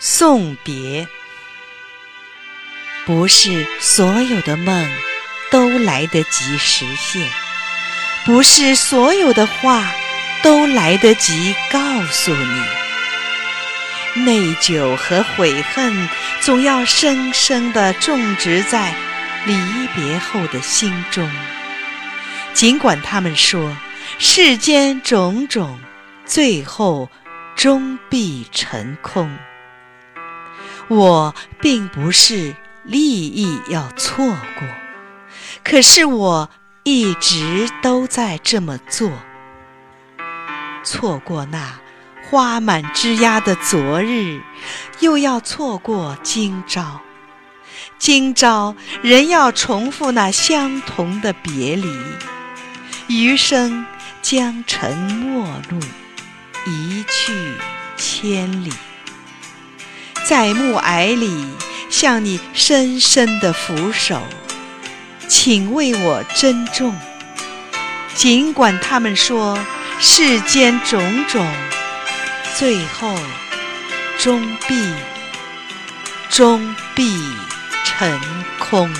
送别，不是所有的梦都来得及实现，不是所有的话都来得及告诉你。内疚和悔恨总要深深地种植在离别后的心中，尽管他们说世间种种，最后终必成空。我并不是利益要错过，可是我一直都在这么做。错过那花满枝桠的昨日，又要错过今朝；今朝仍要重复那相同的别离，余生将成陌路，一去千里。在暮霭里，向你深深的俯首，请为我珍重。尽管他们说世间种种，最后终必终必成空。